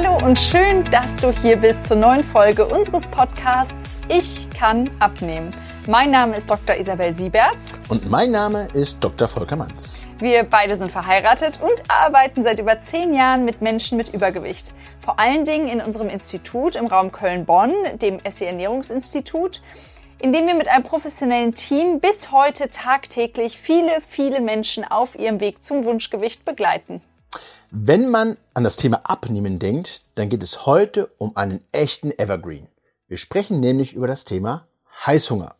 Hallo und schön, dass du hier bist zur neuen Folge unseres Podcasts Ich kann abnehmen. Mein Name ist Dr. Isabel Sieberts. Und mein Name ist Dr. Volker Manz. Wir beide sind verheiratet und arbeiten seit über zehn Jahren mit Menschen mit Übergewicht. Vor allen Dingen in unserem Institut im Raum Köln-Bonn, dem SE Ernährungsinstitut, in dem wir mit einem professionellen Team bis heute tagtäglich viele, viele Menschen auf ihrem Weg zum Wunschgewicht begleiten. Wenn man an das Thema Abnehmen denkt, dann geht es heute um einen echten Evergreen. Wir sprechen nämlich über das Thema Heißhunger.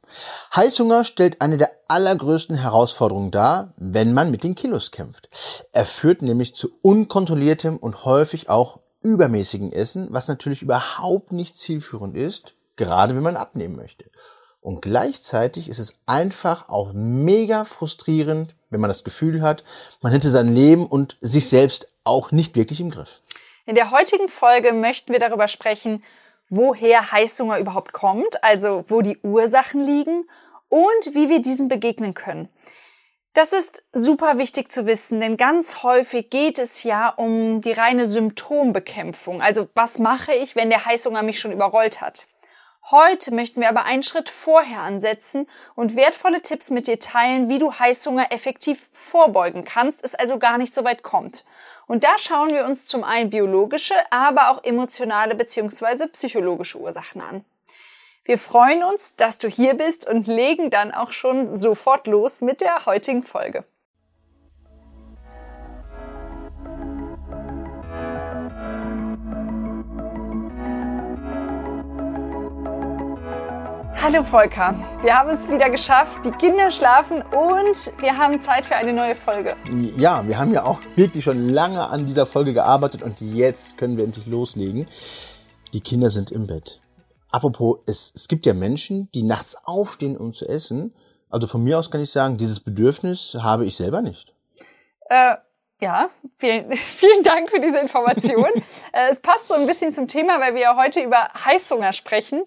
Heißhunger stellt eine der allergrößten Herausforderungen dar, wenn man mit den Kilos kämpft. Er führt nämlich zu unkontrolliertem und häufig auch übermäßigen Essen, was natürlich überhaupt nicht zielführend ist, gerade wenn man abnehmen möchte. Und gleichzeitig ist es einfach auch mega frustrierend, wenn man das Gefühl hat, man hätte sein Leben und sich selbst auch nicht wirklich im Griff. In der heutigen Folge möchten wir darüber sprechen, woher Heißhunger überhaupt kommt, also wo die Ursachen liegen und wie wir diesen begegnen können. Das ist super wichtig zu wissen, denn ganz häufig geht es ja um die reine Symptombekämpfung. Also was mache ich, wenn der Heißhunger mich schon überrollt hat? Heute möchten wir aber einen Schritt vorher ansetzen und wertvolle Tipps mit dir teilen, wie du Heißhunger effektiv vorbeugen kannst, es also gar nicht so weit kommt. Und da schauen wir uns zum einen biologische, aber auch emotionale bzw. psychologische Ursachen an. Wir freuen uns, dass du hier bist und legen dann auch schon sofort los mit der heutigen Folge. Hallo Volker, wir haben es wieder geschafft. Die Kinder schlafen und wir haben Zeit für eine neue Folge. Ja, wir haben ja auch wirklich schon lange an dieser Folge gearbeitet und jetzt können wir endlich loslegen. Die Kinder sind im Bett. Apropos, es, es gibt ja Menschen, die nachts aufstehen, um zu essen. Also von mir aus kann ich sagen, dieses Bedürfnis habe ich selber nicht. Äh, ja, vielen, vielen Dank für diese Information. Äh, es passt so ein bisschen zum Thema, weil wir ja heute über Heißhunger sprechen.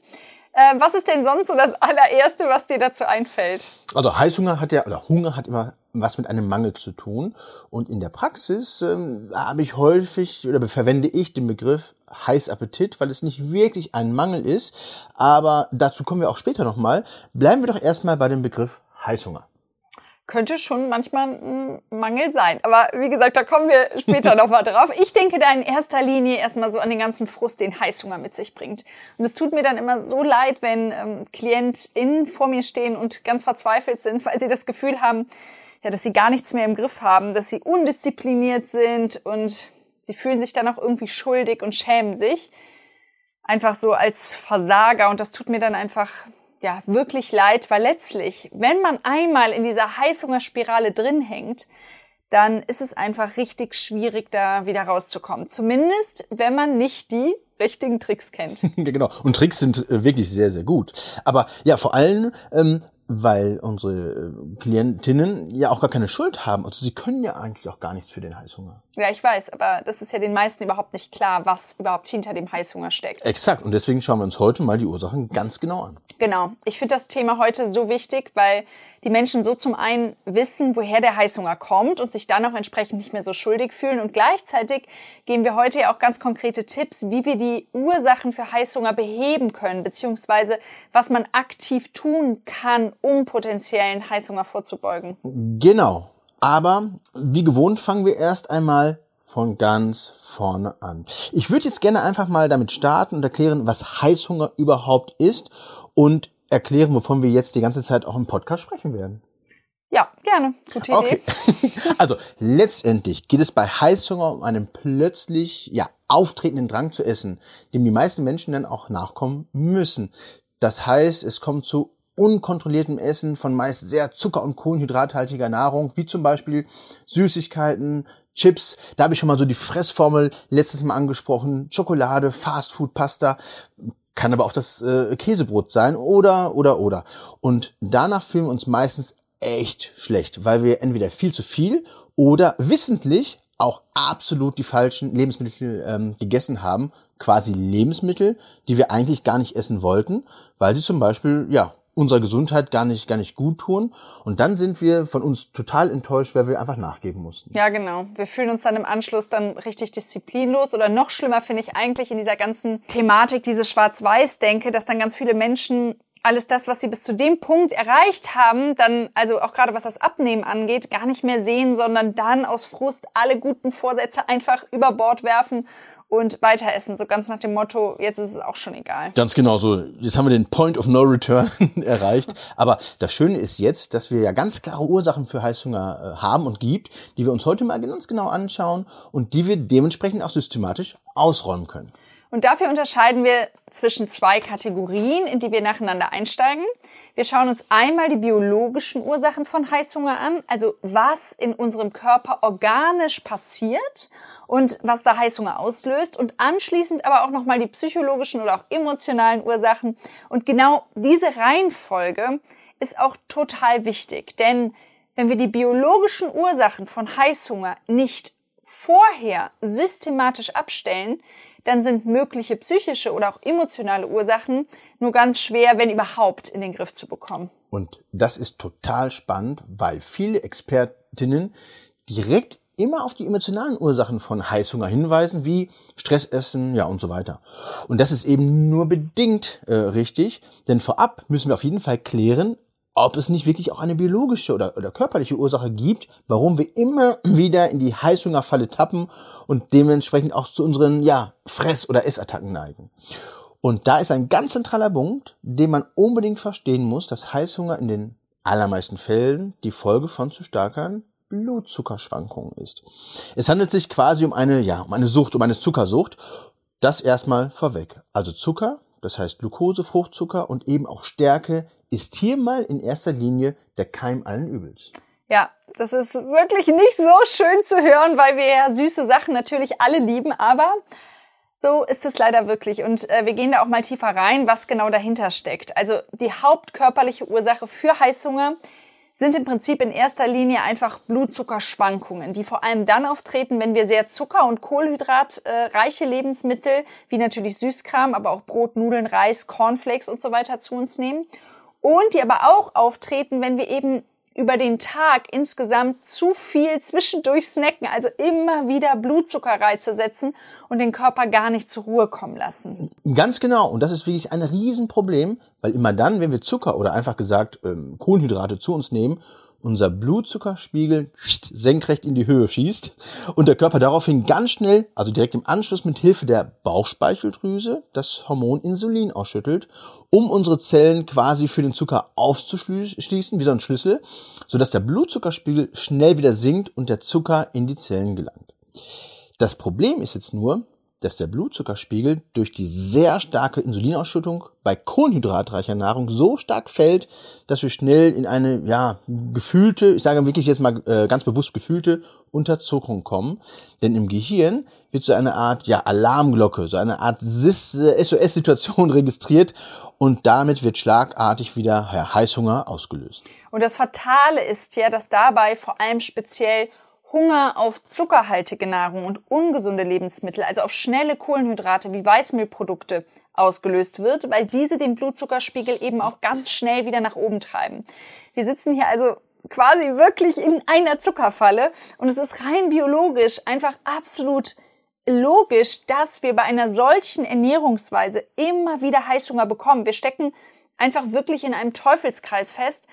Äh, was ist denn sonst so das allererste, was dir dazu einfällt? Also Heißhunger hat ja, oder Hunger hat immer was mit einem Mangel zu tun. Und in der Praxis ähm, habe ich häufig oder verwende ich den Begriff Heißappetit, weil es nicht wirklich ein Mangel ist. Aber dazu kommen wir auch später nochmal. Bleiben wir doch erstmal bei dem Begriff Heißhunger könnte schon manchmal ein Mangel sein. Aber wie gesagt, da kommen wir später nochmal drauf. Ich denke da in erster Linie erstmal so an den ganzen Frust, den Heißhunger mit sich bringt. Und es tut mir dann immer so leid, wenn ähm, KlientInnen vor mir stehen und ganz verzweifelt sind, weil sie das Gefühl haben, ja, dass sie gar nichts mehr im Griff haben, dass sie undiszipliniert sind und sie fühlen sich dann auch irgendwie schuldig und schämen sich. Einfach so als Versager und das tut mir dann einfach ja wirklich leid, weil letztlich, wenn man einmal in dieser Heißhungerspirale drin hängt, dann ist es einfach richtig schwierig, da wieder rauszukommen. Zumindest, wenn man nicht die richtigen Tricks kennt. genau. Und Tricks sind äh, wirklich sehr, sehr gut. Aber ja, vor allem, ähm, weil unsere äh, Klientinnen ja auch gar keine Schuld haben. Also sie können ja eigentlich auch gar nichts für den Heißhunger. Ja, ich weiß, aber das ist ja den meisten überhaupt nicht klar, was überhaupt hinter dem Heißhunger steckt. Exakt. Und deswegen schauen wir uns heute mal die Ursachen ganz genau an. Genau. Ich finde das Thema heute so wichtig, weil die Menschen so zum einen wissen, woher der Heißhunger kommt und sich dann auch entsprechend nicht mehr so schuldig fühlen. Und gleichzeitig geben wir heute ja auch ganz konkrete Tipps, wie wir die Ursachen für Heißhunger beheben können, beziehungsweise was man aktiv tun kann, um potenziellen Heißhunger vorzubeugen. Genau. Aber wie gewohnt fangen wir erst einmal von ganz vorne an. Ich würde jetzt gerne einfach mal damit starten und erklären, was Heißhunger überhaupt ist und erklären, wovon wir jetzt die ganze Zeit auch im Podcast sprechen werden. Ja, gerne. Gute Idee. Okay. Also letztendlich geht es bei Heißhunger um einen plötzlich ja auftretenden Drang zu essen, dem die meisten Menschen dann auch nachkommen müssen. Das heißt, es kommt zu unkontrolliertem Essen von meist sehr zucker- und kohlenhydrathaltiger Nahrung, wie zum Beispiel Süßigkeiten, Chips. Da habe ich schon mal so die Fressformel letztes Mal angesprochen. Schokolade, Fastfood, Pasta. Kann aber auch das äh, Käsebrot sein oder, oder, oder. Und danach fühlen wir uns meistens echt schlecht, weil wir entweder viel zu viel oder wissentlich auch absolut die falschen Lebensmittel ähm, gegessen haben, quasi Lebensmittel, die wir eigentlich gar nicht essen wollten, weil sie zum Beispiel ja unserer Gesundheit gar nicht, gar nicht gut tun. Und dann sind wir von uns total enttäuscht, weil wir einfach nachgeben mussten. Ja, genau. Wir fühlen uns dann im Anschluss dann richtig disziplinlos oder noch schlimmer finde ich eigentlich in dieser ganzen Thematik, diese Schwarz-Weiß-Denke, dass dann ganz viele Menschen alles das, was sie bis zu dem Punkt erreicht haben, dann, also auch gerade was das Abnehmen angeht, gar nicht mehr sehen, sondern dann aus Frust alle guten Vorsätze einfach über Bord werfen und weiter essen. So ganz nach dem Motto, jetzt ist es auch schon egal. Ganz genau so. Jetzt haben wir den Point of No Return erreicht. Aber das Schöne ist jetzt, dass wir ja ganz klare Ursachen für Heißhunger äh, haben und gibt, die wir uns heute mal ganz genau anschauen und die wir dementsprechend auch systematisch ausräumen können. Und dafür unterscheiden wir zwischen zwei Kategorien, in die wir nacheinander einsteigen. Wir schauen uns einmal die biologischen Ursachen von Heißhunger an, also was in unserem Körper organisch passiert und was da Heißhunger auslöst und anschließend aber auch nochmal die psychologischen oder auch emotionalen Ursachen. Und genau diese Reihenfolge ist auch total wichtig, denn wenn wir die biologischen Ursachen von Heißhunger nicht vorher systematisch abstellen, dann sind mögliche psychische oder auch emotionale Ursachen nur ganz schwer, wenn überhaupt, in den Griff zu bekommen. Und das ist total spannend, weil viele Expertinnen direkt immer auf die emotionalen Ursachen von Heißhunger hinweisen, wie Stressessen, ja und so weiter. Und das ist eben nur bedingt äh, richtig, denn vorab müssen wir auf jeden Fall klären, ob es nicht wirklich auch eine biologische oder, oder körperliche Ursache gibt, warum wir immer wieder in die Heißhungerfalle tappen und dementsprechend auch zu unseren ja, Fress- oder Essattacken neigen. Und da ist ein ganz zentraler Punkt, den man unbedingt verstehen muss, dass Heißhunger in den allermeisten Fällen die Folge von zu starken Blutzuckerschwankungen ist. Es handelt sich quasi um eine, ja, um eine Sucht, um eine Zuckersucht. Das erstmal vorweg. Also Zucker, das heißt Glucose, Fruchtzucker und eben auch Stärke ist hier mal in erster Linie der Keim allen Übels. Ja, das ist wirklich nicht so schön zu hören, weil wir ja süße Sachen natürlich alle lieben, aber so ist es leider wirklich. Und äh, wir gehen da auch mal tiefer rein, was genau dahinter steckt. Also die hauptkörperliche Ursache für Heißhunger sind im Prinzip in erster Linie einfach Blutzuckerschwankungen, die vor allem dann auftreten, wenn wir sehr zucker- und kohlenhydratreiche Lebensmittel, wie natürlich Süßkram, aber auch Brot, Nudeln, Reis, Cornflakes und so weiter zu uns nehmen und die aber auch auftreten, wenn wir eben über den Tag insgesamt zu viel zwischendurch snacken, also immer wieder Blutzuckerreize setzen und den Körper gar nicht zur Ruhe kommen lassen. Ganz genau. Und das ist wirklich ein Riesenproblem, weil immer dann, wenn wir Zucker oder einfach gesagt ähm, Kohlenhydrate zu uns nehmen unser Blutzuckerspiegel senkrecht in die Höhe schießt und der Körper daraufhin ganz schnell, also direkt im Anschluss mit Hilfe der Bauchspeicheldrüse, das Hormon Insulin ausschüttelt, um unsere Zellen quasi für den Zucker aufzuschließen, wie so ein Schlüssel, sodass der Blutzuckerspiegel schnell wieder sinkt und der Zucker in die Zellen gelangt. Das Problem ist jetzt nur, dass der Blutzuckerspiegel durch die sehr starke Insulinausschüttung bei kohlenhydratreicher Nahrung so stark fällt, dass wir schnell in eine ja gefühlte, ich sage wirklich jetzt mal äh, ganz bewusst gefühlte Unterzuckerung kommen, denn im Gehirn wird so eine Art ja Alarmglocke, so eine Art SOS-Situation registriert und damit wird schlagartig wieder Heißhunger ausgelöst. Und das Fatale ist ja, dass dabei vor allem speziell Hunger auf zuckerhaltige Nahrung und ungesunde Lebensmittel, also auf schnelle Kohlenhydrate wie Weißmehlprodukte, ausgelöst wird, weil diese den Blutzuckerspiegel eben auch ganz schnell wieder nach oben treiben. Wir sitzen hier also quasi wirklich in einer Zuckerfalle und es ist rein biologisch einfach absolut logisch, dass wir bei einer solchen Ernährungsweise immer wieder Heißhunger bekommen. Wir stecken einfach wirklich in einem Teufelskreis fest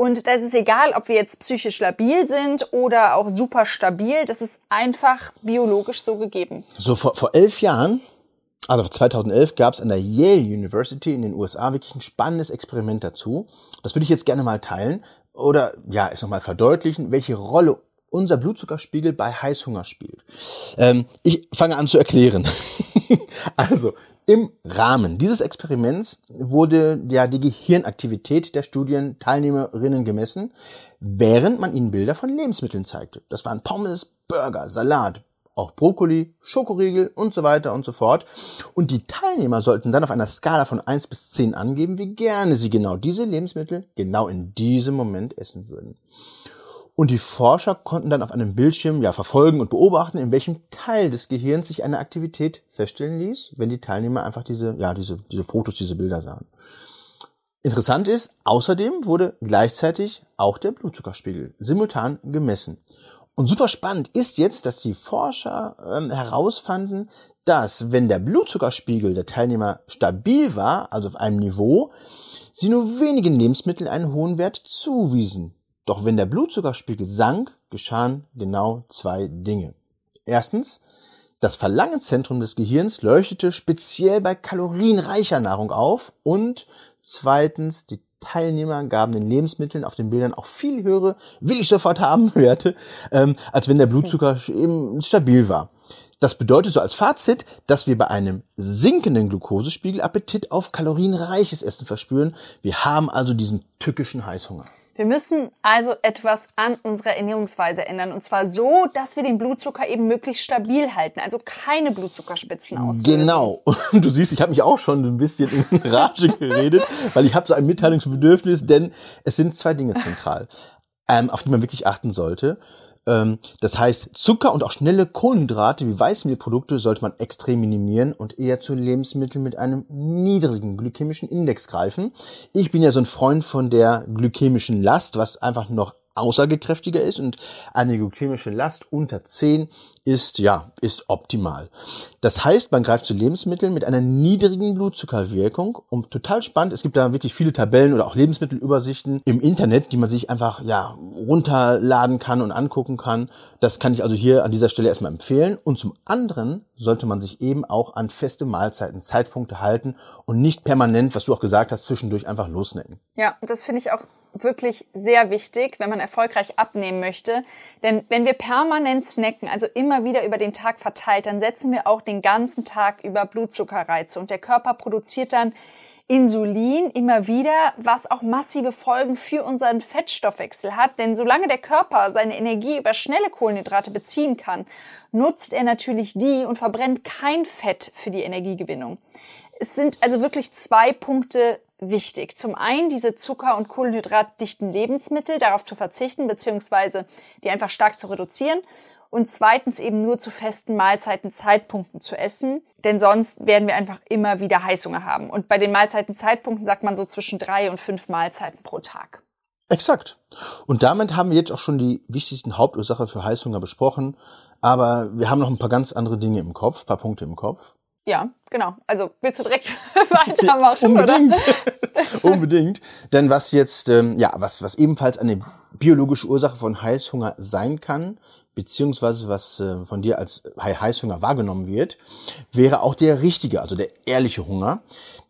und da ist es egal, ob wir jetzt psychisch labil sind oder auch super stabil. Das ist einfach biologisch so gegeben. So vor, vor elf Jahren, also 2011, gab es an der Yale University in den USA wirklich ein spannendes Experiment dazu. Das würde ich jetzt gerne mal teilen oder ja, es nochmal verdeutlichen, welche Rolle unser Blutzuckerspiegel bei Heißhunger spielt. Ähm, ich fange an zu erklären. also, im Rahmen dieses Experiments wurde ja die Gehirnaktivität der Studienteilnehmerinnen gemessen, während man ihnen Bilder von Lebensmitteln zeigte. Das waren Pommes, Burger, Salat, auch Brokkoli, Schokoriegel und so weiter und so fort. Und die Teilnehmer sollten dann auf einer Skala von 1 bis 10 angeben, wie gerne sie genau diese Lebensmittel genau in diesem Moment essen würden. Und die Forscher konnten dann auf einem Bildschirm ja verfolgen und beobachten, in welchem Teil des Gehirns sich eine Aktivität feststellen ließ, wenn die Teilnehmer einfach diese, ja, diese, diese Fotos, diese Bilder sahen. Interessant ist, außerdem wurde gleichzeitig auch der Blutzuckerspiegel simultan gemessen. Und super spannend ist jetzt, dass die Forscher ähm, herausfanden, dass wenn der Blutzuckerspiegel der Teilnehmer stabil war, also auf einem Niveau, sie nur wenigen Lebensmitteln einen hohen Wert zuwiesen. Doch wenn der Blutzuckerspiegel sank, geschahen genau zwei Dinge. Erstens, das Verlangenzentrum des Gehirns leuchtete speziell bei kalorienreicher Nahrung auf und zweitens, die Teilnehmer gaben den Lebensmitteln auf den Bildern auch viel höhere, will ich sofort haben, Werte, ähm, als wenn der Blutzucker eben stabil war. Das bedeutet so als Fazit, dass wir bei einem sinkenden Glukosespiegel Appetit auf kalorienreiches Essen verspüren. Wir haben also diesen tückischen Heißhunger. Wir müssen also etwas an unserer Ernährungsweise ändern. Und zwar so, dass wir den Blutzucker eben möglichst stabil halten. Also keine Blutzuckerspitzen auslösen. Genau. Und du siehst, ich habe mich auch schon ein bisschen in Rage geredet, weil ich habe so ein Mitteilungsbedürfnis, denn es sind zwei Dinge zentral, ähm, auf die man wirklich achten sollte. Ähm, das heißt, Zucker und auch schnelle Kohlenhydrate wie Weißmehlprodukte sollte man extrem minimieren und eher zu Lebensmitteln mit einem niedrigen glykämischen Index greifen. Ich bin ja so ein Freund von der glykämischen Last, was einfach noch aussagekräftiger ist und eine glykämische Last unter 10 ist, ja, ist optimal. Das heißt, man greift zu Lebensmitteln mit einer niedrigen Blutzuckerwirkung und total spannend, es gibt da wirklich viele Tabellen oder auch Lebensmittelübersichten im Internet, die man sich einfach, ja, runterladen kann und angucken kann. Das kann ich also hier an dieser Stelle erstmal empfehlen. Und zum anderen sollte man sich eben auch an feste Mahlzeiten, Zeitpunkte halten und nicht permanent, was du auch gesagt hast, zwischendurch einfach losnecken. Ja, das finde ich auch wirklich sehr wichtig, wenn man erfolgreich abnehmen möchte. Denn wenn wir permanent snacken, also immer wieder über den Tag verteilt, dann setzen wir auch den ganzen Tag über Blutzuckerreize und der Körper produziert dann Insulin immer wieder, was auch massive Folgen für unseren Fettstoffwechsel hat. Denn solange der Körper seine Energie über schnelle Kohlenhydrate beziehen kann, nutzt er natürlich die und verbrennt kein Fett für die Energiegewinnung. Es sind also wirklich zwei Punkte wichtig. Zum einen diese Zucker- und Kohlenhydratdichten Lebensmittel, darauf zu verzichten, beziehungsweise die einfach stark zu reduzieren. Und zweitens eben nur zu festen Mahlzeiten, Zeitpunkten zu essen, denn sonst werden wir einfach immer wieder Heißhunger haben. Und bei den Mahlzeiten, Zeitpunkten sagt man so zwischen drei und fünf Mahlzeiten pro Tag. Exakt. Und damit haben wir jetzt auch schon die wichtigsten Hauptursache für Heißhunger besprochen. Aber wir haben noch ein paar ganz andere Dinge im Kopf, paar Punkte im Kopf. Ja, genau. Also willst du direkt weitermachen? Unbedingt. Unbedingt. Denn was jetzt, ähm, ja, was, was ebenfalls eine biologische Ursache von Heißhunger sein kann, beziehungsweise was äh, von dir als Heißhunger wahrgenommen wird, wäre auch der richtige, also der ehrliche Hunger.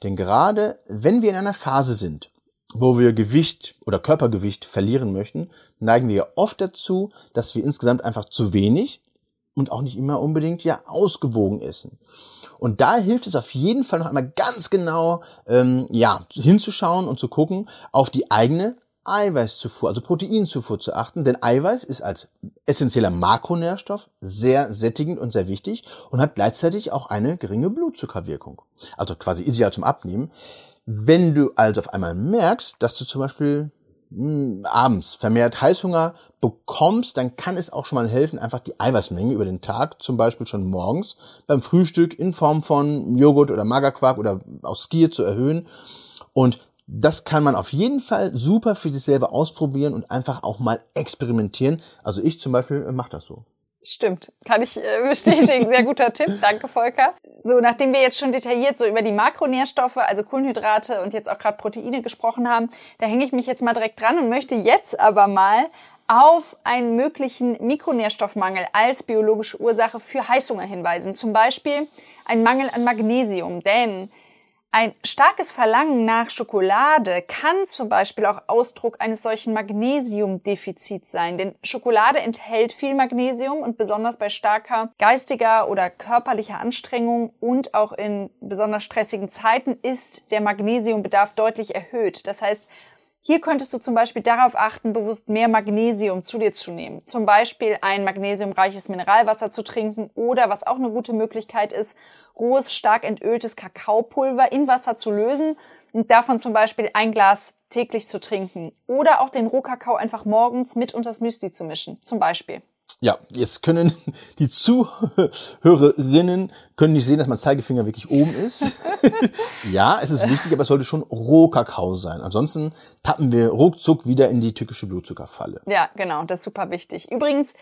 Denn gerade wenn wir in einer Phase sind, wo wir Gewicht oder Körpergewicht verlieren möchten, neigen wir oft dazu, dass wir insgesamt einfach zu wenig und auch nicht immer unbedingt ja ausgewogen essen. Und da hilft es auf jeden Fall noch einmal ganz genau, ähm, ja, hinzuschauen und zu gucken auf die eigene Eiweißzufuhr, also Proteinzufuhr zu achten, denn Eiweiß ist als essentieller Makronährstoff sehr sättigend und sehr wichtig und hat gleichzeitig auch eine geringe Blutzuckerwirkung. Also quasi ideal zum Abnehmen. Wenn du also auf einmal merkst, dass du zum Beispiel abends vermehrt Heißhunger bekommst, dann kann es auch schon mal helfen, einfach die Eiweißmenge über den Tag, zum Beispiel schon morgens beim Frühstück in Form von Joghurt oder Magerquark oder aus Skier zu erhöhen. Und das kann man auf jeden Fall super für sich selber ausprobieren und einfach auch mal experimentieren. Also ich zum Beispiel äh, mache das so. Stimmt, kann ich äh, bestätigen. Sehr guter Tipp. Danke, Volker. So, nachdem wir jetzt schon detailliert so über die Makronährstoffe, also Kohlenhydrate und jetzt auch gerade Proteine gesprochen haben, da hänge ich mich jetzt mal direkt dran und möchte jetzt aber mal auf einen möglichen Mikronährstoffmangel als biologische Ursache für Heißhunger hinweisen. Zum Beispiel ein Mangel an Magnesium. Denn ein starkes Verlangen nach Schokolade kann zum Beispiel auch Ausdruck eines solchen Magnesiumdefizits sein, denn Schokolade enthält viel Magnesium und besonders bei starker geistiger oder körperlicher Anstrengung und auch in besonders stressigen Zeiten ist der Magnesiumbedarf deutlich erhöht. Das heißt, hier könntest du zum Beispiel darauf achten, bewusst mehr Magnesium zu dir zu nehmen. Zum Beispiel ein magnesiumreiches Mineralwasser zu trinken oder was auch eine gute Möglichkeit ist, rohes, stark entöltes Kakaopulver in Wasser zu lösen und davon zum Beispiel ein Glas täglich zu trinken. Oder auch den Rohkakao einfach morgens mit unters Müsli zu mischen. Zum Beispiel. Ja, jetzt können die Zuhörerinnen können nicht sehen, dass mein Zeigefinger wirklich oben ist. ja, es ist wichtig, aber es sollte schon Rohkakao sein. Ansonsten tappen wir ruckzuck wieder in die türkische Blutzuckerfalle. Ja, genau, das ist super wichtig. Übrigens,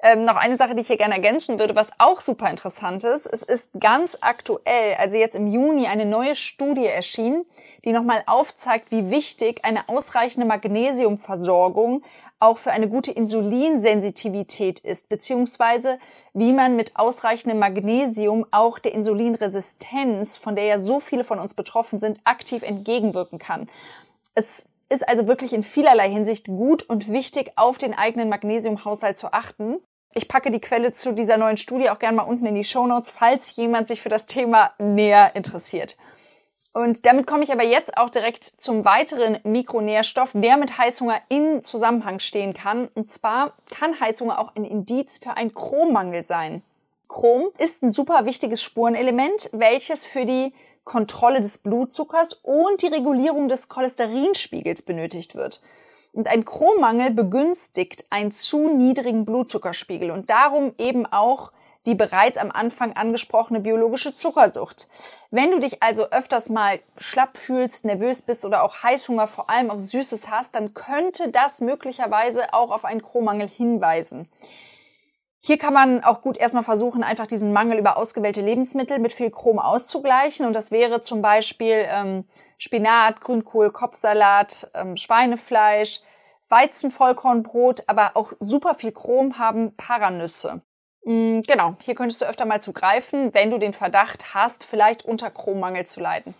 ähm, noch eine Sache, die ich hier gerne ergänzen würde, was auch super interessant ist. Es ist ganz aktuell, also jetzt im Juni, eine neue Studie erschienen, die nochmal aufzeigt, wie wichtig eine ausreichende Magnesiumversorgung auch für eine gute Insulinsensitivität ist, beziehungsweise wie man mit ausreichendem Magnesium auch der Insulinresistenz, von der ja so viele von uns betroffen sind, aktiv entgegenwirken kann. Es ist also wirklich in vielerlei Hinsicht gut und wichtig, auf den eigenen Magnesiumhaushalt zu achten. Ich packe die Quelle zu dieser neuen Studie auch gerne mal unten in die Show Notes, falls jemand sich für das Thema näher interessiert. Und damit komme ich aber jetzt auch direkt zum weiteren Mikronährstoff, der mit Heißhunger in Zusammenhang stehen kann. Und zwar kann Heißhunger auch ein Indiz für einen Chrommangel sein. Chrom ist ein super wichtiges Spurenelement, welches für die Kontrolle des Blutzuckers und die Regulierung des Cholesterinspiegels benötigt wird. Und ein Chrommangel begünstigt einen zu niedrigen Blutzuckerspiegel und darum eben auch die bereits am Anfang angesprochene biologische Zuckersucht. Wenn du dich also öfters mal schlapp fühlst, nervös bist oder auch Heißhunger vor allem auf Süßes hast, dann könnte das möglicherweise auch auf einen Chrommangel hinweisen. Hier kann man auch gut erstmal versuchen, einfach diesen Mangel über ausgewählte Lebensmittel mit viel Chrom auszugleichen. Und das wäre zum Beispiel ähm, Spinat, Grünkohl, Kopfsalat, ähm, Schweinefleisch, Weizenvollkornbrot, aber auch super viel Chrom haben Paranüsse. Mhm, genau, hier könntest du öfter mal zugreifen, wenn du den Verdacht hast, vielleicht unter Chrommangel zu leiden.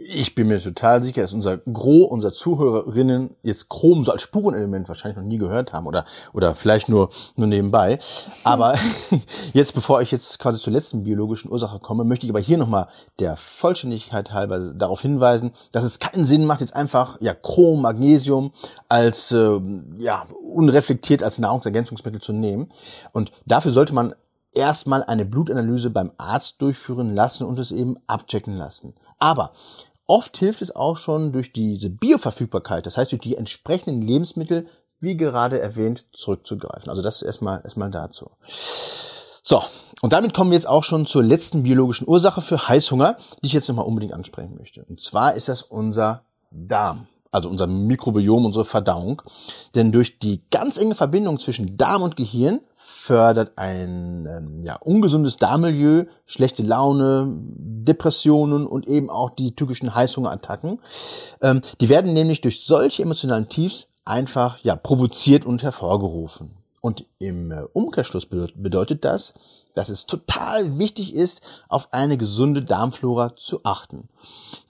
Ich bin mir total sicher, dass unser Gros unserer Zuhörerinnen jetzt Chrom so als Spurenelement wahrscheinlich noch nie gehört haben oder, oder vielleicht nur, nur nebenbei. Aber jetzt, bevor ich jetzt quasi zur letzten biologischen Ursache komme, möchte ich aber hier nochmal der Vollständigkeit halber darauf hinweisen, dass es keinen Sinn macht, jetzt einfach, ja, Chrom, Magnesium als, äh, ja, unreflektiert als Nahrungsergänzungsmittel zu nehmen. Und dafür sollte man erstmal eine Blutanalyse beim Arzt durchführen lassen und es eben abchecken lassen. Aber Oft hilft es auch schon durch diese Bioverfügbarkeit, das heißt durch die entsprechenden Lebensmittel, wie gerade erwähnt, zurückzugreifen. Also das erstmal erstmal dazu. So, und damit kommen wir jetzt auch schon zur letzten biologischen Ursache für Heißhunger, die ich jetzt nochmal unbedingt ansprechen möchte. Und zwar ist das unser Darm also unser Mikrobiom, unsere Verdauung. Denn durch die ganz enge Verbindung zwischen Darm und Gehirn fördert ein ähm, ja, ungesundes Darmmilieu schlechte Laune, Depressionen und eben auch die typischen Heißhungerattacken. Ähm, die werden nämlich durch solche emotionalen Tiefs einfach ja, provoziert und hervorgerufen. Und im äh, Umkehrschluss bedeutet das, dass es total wichtig ist, auf eine gesunde Darmflora zu achten.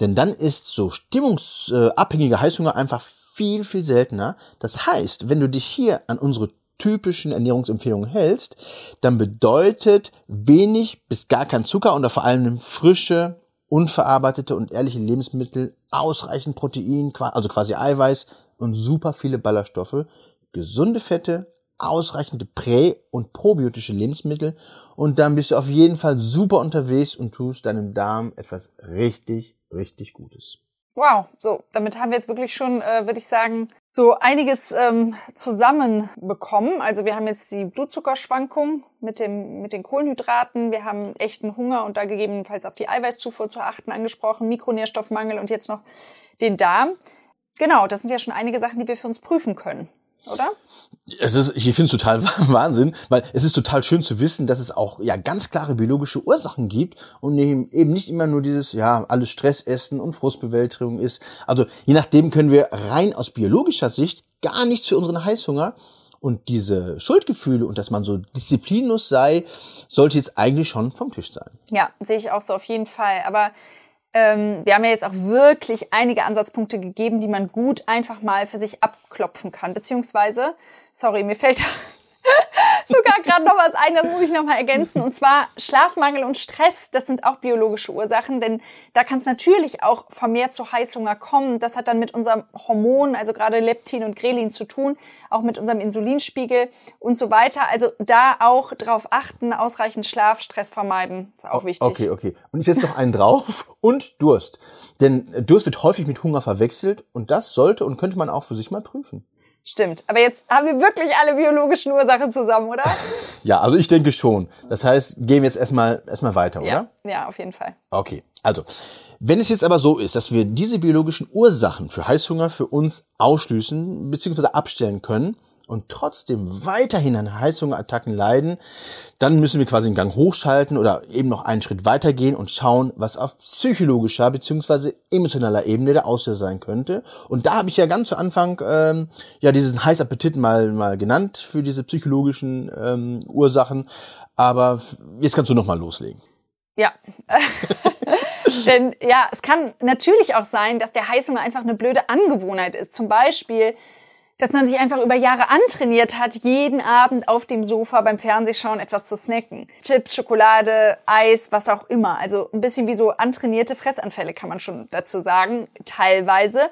Denn dann ist so stimmungsabhängiger Heißhunger einfach viel, viel seltener. Das heißt, wenn du dich hier an unsere typischen Ernährungsempfehlungen hältst, dann bedeutet wenig bis gar kein Zucker und vor allem frische, unverarbeitete und ehrliche Lebensmittel, ausreichend Protein, also quasi Eiweiß und super viele Ballaststoffe, gesunde Fette, ausreichende prä- und probiotische Lebensmittel und dann bist du auf jeden Fall super unterwegs und tust deinem Darm etwas richtig, richtig Gutes. Wow, so, damit haben wir jetzt wirklich schon, äh, würde ich sagen, so einiges ähm, zusammenbekommen. Also wir haben jetzt die Blutzuckerschwankung mit, dem, mit den Kohlenhydraten, wir haben echten Hunger und da gegebenenfalls auf die Eiweißzufuhr zu achten angesprochen, Mikronährstoffmangel und jetzt noch den Darm. Genau, das sind ja schon einige Sachen, die wir für uns prüfen können oder? Es ist, ich finde es total Wahnsinn, weil es ist total schön zu wissen, dass es auch ja ganz klare biologische Ursachen gibt und eben nicht immer nur dieses ja alles Stressessen und Frustbewältigung ist. Also je nachdem können wir rein aus biologischer Sicht gar nichts für unseren Heißhunger und diese Schuldgefühle und dass man so disziplinlos sei, sollte jetzt eigentlich schon vom Tisch sein. Ja, sehe ich auch so auf jeden Fall. Aber ähm, wir haben ja jetzt auch wirklich einige Ansatzpunkte gegeben, die man gut einfach mal für sich abklopfen kann. Beziehungsweise, sorry, mir fällt sogar gerade noch was ein, das muss ich noch mal ergänzen. Und zwar Schlafmangel und Stress, das sind auch biologische Ursachen, denn da kann es natürlich auch vermehrt zu Heißhunger kommen. Das hat dann mit unserem Hormon, also gerade Leptin und Grelin zu tun, auch mit unserem Insulinspiegel und so weiter. Also da auch drauf achten, ausreichend Schlaf, Stress vermeiden, ist auch wichtig. Okay, okay. Und ich setze noch einen drauf und Durst. Denn Durst wird häufig mit Hunger verwechselt und das sollte und könnte man auch für sich mal prüfen. Stimmt. Aber jetzt haben wir wirklich alle biologischen Ursachen zusammen, oder? Ja, also ich denke schon. Das heißt, gehen wir jetzt erstmal, erstmal weiter, Ja, oder? ja, auf jeden Fall. Okay, also, wenn es jetzt aber so ist, dass wir diese biologischen Ursachen für Heißhunger für uns ausschließen bzw. abstellen können und trotzdem weiterhin an Heißhungerattacken leiden, dann müssen wir quasi den Gang hochschalten oder eben noch einen Schritt weitergehen und schauen, was auf psychologischer bzw. emotionaler Ebene der Auslöser sein könnte. Und da habe ich ja ganz zu Anfang ähm, ja diesen Heißappetit mal mal genannt für diese psychologischen ähm, Ursachen. Aber jetzt kannst du noch mal loslegen. Ja. Denn ja, es kann natürlich auch sein, dass der Heißhunger einfach eine blöde Angewohnheit ist. Zum Beispiel, dass man sich einfach über Jahre antrainiert hat, jeden Abend auf dem Sofa beim Fernsehschauen etwas zu snacken. Chips, Schokolade, Eis, was auch immer. Also ein bisschen wie so antrainierte Fressanfälle kann man schon dazu sagen, teilweise.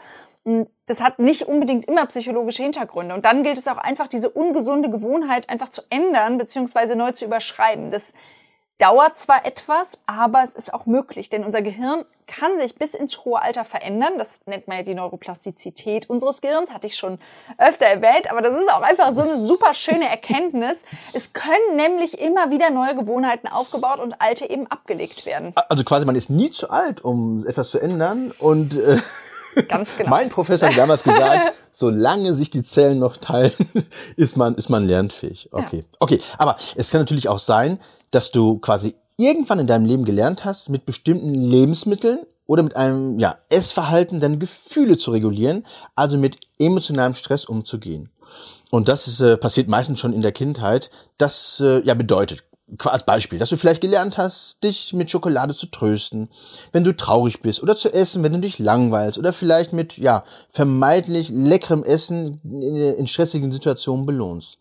Das hat nicht unbedingt immer psychologische Hintergründe. Und dann gilt es auch einfach, diese ungesunde Gewohnheit einfach zu ändern, beziehungsweise neu zu überschreiben. Das dauert zwar etwas, aber es ist auch möglich, denn unser Gehirn kann sich bis ins hohe Alter verändern. Das nennt man ja die Neuroplastizität unseres Gehirns, hatte ich schon öfter erwähnt, aber das ist auch einfach so eine super schöne Erkenntnis. Es können nämlich immer wieder neue Gewohnheiten aufgebaut und alte eben abgelegt werden. Also quasi, man ist nie zu alt, um etwas zu ändern. Und äh, Ganz genau. mein Professor hat damals gesagt, solange sich die Zellen noch teilen, ist man, ist man lernfähig. Okay. Okay, aber es kann natürlich auch sein, dass du quasi irgendwann in deinem Leben gelernt hast, mit bestimmten Lebensmitteln oder mit einem ja, Essverhalten deine Gefühle zu regulieren, also mit emotionalem Stress umzugehen. Und das ist, äh, passiert meistens schon in der Kindheit. Das äh, ja bedeutet, als Beispiel, dass du vielleicht gelernt hast, dich mit Schokolade zu trösten, wenn du traurig bist, oder zu essen, wenn du dich langweilst, oder vielleicht mit ja vermeintlich leckerem Essen in, in stressigen Situationen belohnst.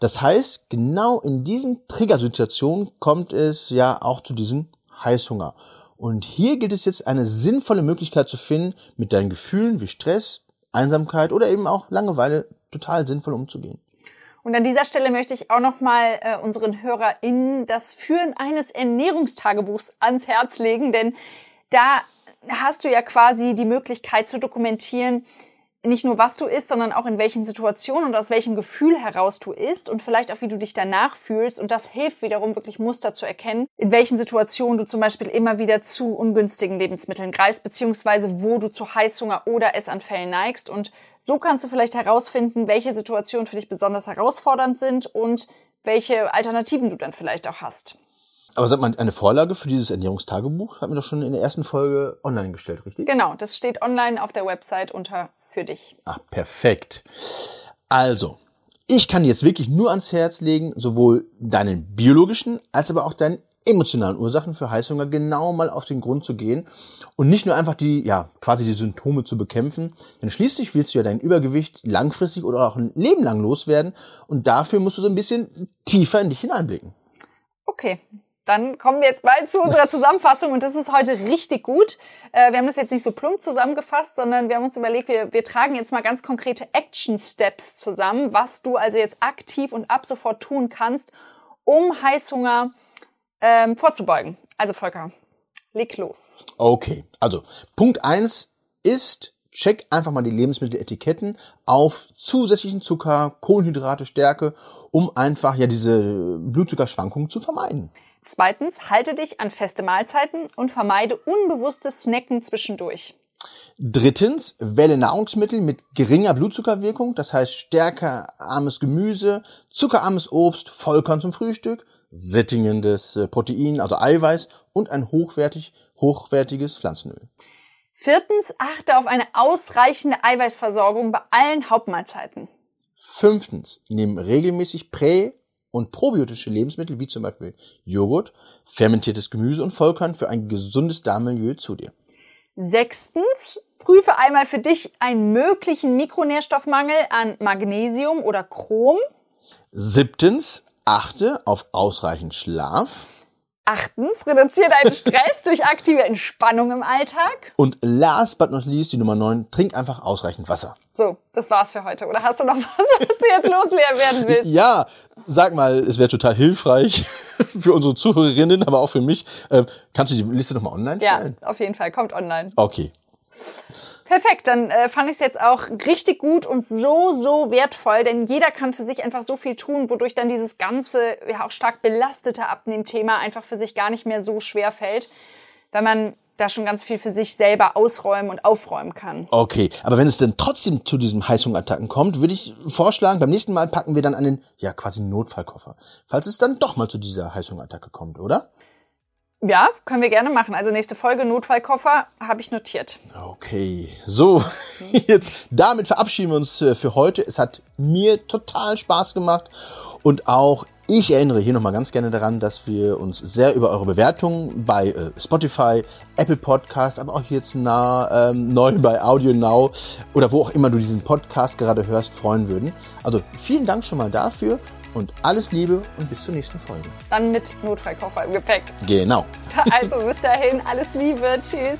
Das heißt, genau in diesen Triggersituationen kommt es ja auch zu diesem Heißhunger. Und hier gilt es jetzt eine sinnvolle Möglichkeit zu finden, mit deinen Gefühlen wie Stress, Einsamkeit oder eben auch Langeweile total sinnvoll umzugehen. Und an dieser Stelle möchte ich auch nochmal äh, unseren HörerInnen das Führen eines Ernährungstagebuchs ans Herz legen, denn da hast du ja quasi die Möglichkeit zu dokumentieren, nicht nur was du isst, sondern auch in welchen Situationen und aus welchem Gefühl heraus du isst und vielleicht auch wie du dich danach fühlst. Und das hilft wiederum wirklich Muster zu erkennen, in welchen Situationen du zum Beispiel immer wieder zu ungünstigen Lebensmitteln greifst, beziehungsweise wo du zu Heißhunger oder Essanfällen neigst. Und so kannst du vielleicht herausfinden, welche Situationen für dich besonders herausfordernd sind und welche Alternativen du dann vielleicht auch hast. Aber sag mal, eine Vorlage für dieses Ernährungstagebuch haben wir doch schon in der ersten Folge online gestellt, richtig? Genau, das steht online auf der Website unter für dich. Ah, perfekt. Also, ich kann jetzt wirklich nur ans Herz legen, sowohl deinen biologischen als aber auch deinen emotionalen Ursachen für Heißhunger genau mal auf den Grund zu gehen und nicht nur einfach die, ja, quasi die Symptome zu bekämpfen, denn schließlich willst du ja dein Übergewicht langfristig oder auch ein Leben lang loswerden und dafür musst du so ein bisschen tiefer in dich hineinblicken. Okay. Dann kommen wir jetzt bald zu unserer Zusammenfassung und das ist heute richtig gut. Äh, wir haben das jetzt nicht so plump zusammengefasst, sondern wir haben uns überlegt, wir, wir tragen jetzt mal ganz konkrete Action Steps zusammen, was du also jetzt aktiv und ab sofort tun kannst, um Heißhunger ähm, vorzubeugen. Also Volker, leg los. Okay, also Punkt eins ist, check einfach mal die Lebensmitteletiketten auf zusätzlichen Zucker, Kohlenhydrate, Stärke, um einfach ja diese Blutzuckerschwankungen zu vermeiden. Zweitens, halte dich an feste Mahlzeiten und vermeide unbewusstes Snacken zwischendurch. Drittens, wähle Nahrungsmittel mit geringer Blutzuckerwirkung, das heißt stärkearmes Gemüse, zuckerarmes Obst, Vollkorn zum Frühstück, sättigendes äh, Protein, also Eiweiß und ein hochwertig, hochwertiges Pflanzenöl. Viertens, achte auf eine ausreichende Eiweißversorgung bei allen Hauptmahlzeiten. Fünftens, nimm regelmäßig prä- und probiotische Lebensmittel wie zum Beispiel Joghurt, fermentiertes Gemüse und Vollkorn für ein gesundes Darmmilieu zu dir. Sechstens, prüfe einmal für dich einen möglichen Mikronährstoffmangel an Magnesium oder Chrom. Siebtens, achte auf ausreichend Schlaf. Achtens, reduziere deinen Stress durch aktive Entspannung im Alltag. Und last but not least, die Nummer neun, trink einfach ausreichend Wasser. So, das war's für heute. Oder hast du noch was, was du jetzt losleeren werden willst? Ja, sag mal, es wäre total hilfreich für unsere Zuhörerinnen, aber auch für mich. Ähm, kannst du die Liste nochmal online Ja, stellen? auf jeden Fall. Kommt online. Okay. Perfekt, dann äh, fand ich es jetzt auch richtig gut und so, so wertvoll, denn jeder kann für sich einfach so viel tun, wodurch dann dieses ganze, ja auch stark belastete Abnehmthema einfach für sich gar nicht mehr so schwer fällt, weil man da schon ganz viel für sich selber ausräumen und aufräumen kann. Okay, aber wenn es denn trotzdem zu diesem Heißhungerattacken kommt, würde ich vorschlagen, beim nächsten Mal packen wir dann einen, ja quasi Notfallkoffer, falls es dann doch mal zu dieser Heißhungerattacke kommt, oder? Ja, können wir gerne machen. Also nächste Folge Notfallkoffer habe ich notiert. Okay, so, jetzt damit verabschieden wir uns äh, für heute. Es hat mir total Spaß gemacht und auch ich erinnere hier nochmal ganz gerne daran, dass wir uns sehr über eure Bewertungen bei äh, Spotify, Apple Podcast, aber auch jetzt nah, ähm, neu bei Audio Now oder wo auch immer du diesen Podcast gerade hörst, freuen würden. Also vielen Dank schon mal dafür und alles Liebe und bis zur nächsten Folge. Dann mit Notfallkoffer im Gepäck. Genau. Also bis dahin, alles Liebe. Tschüss.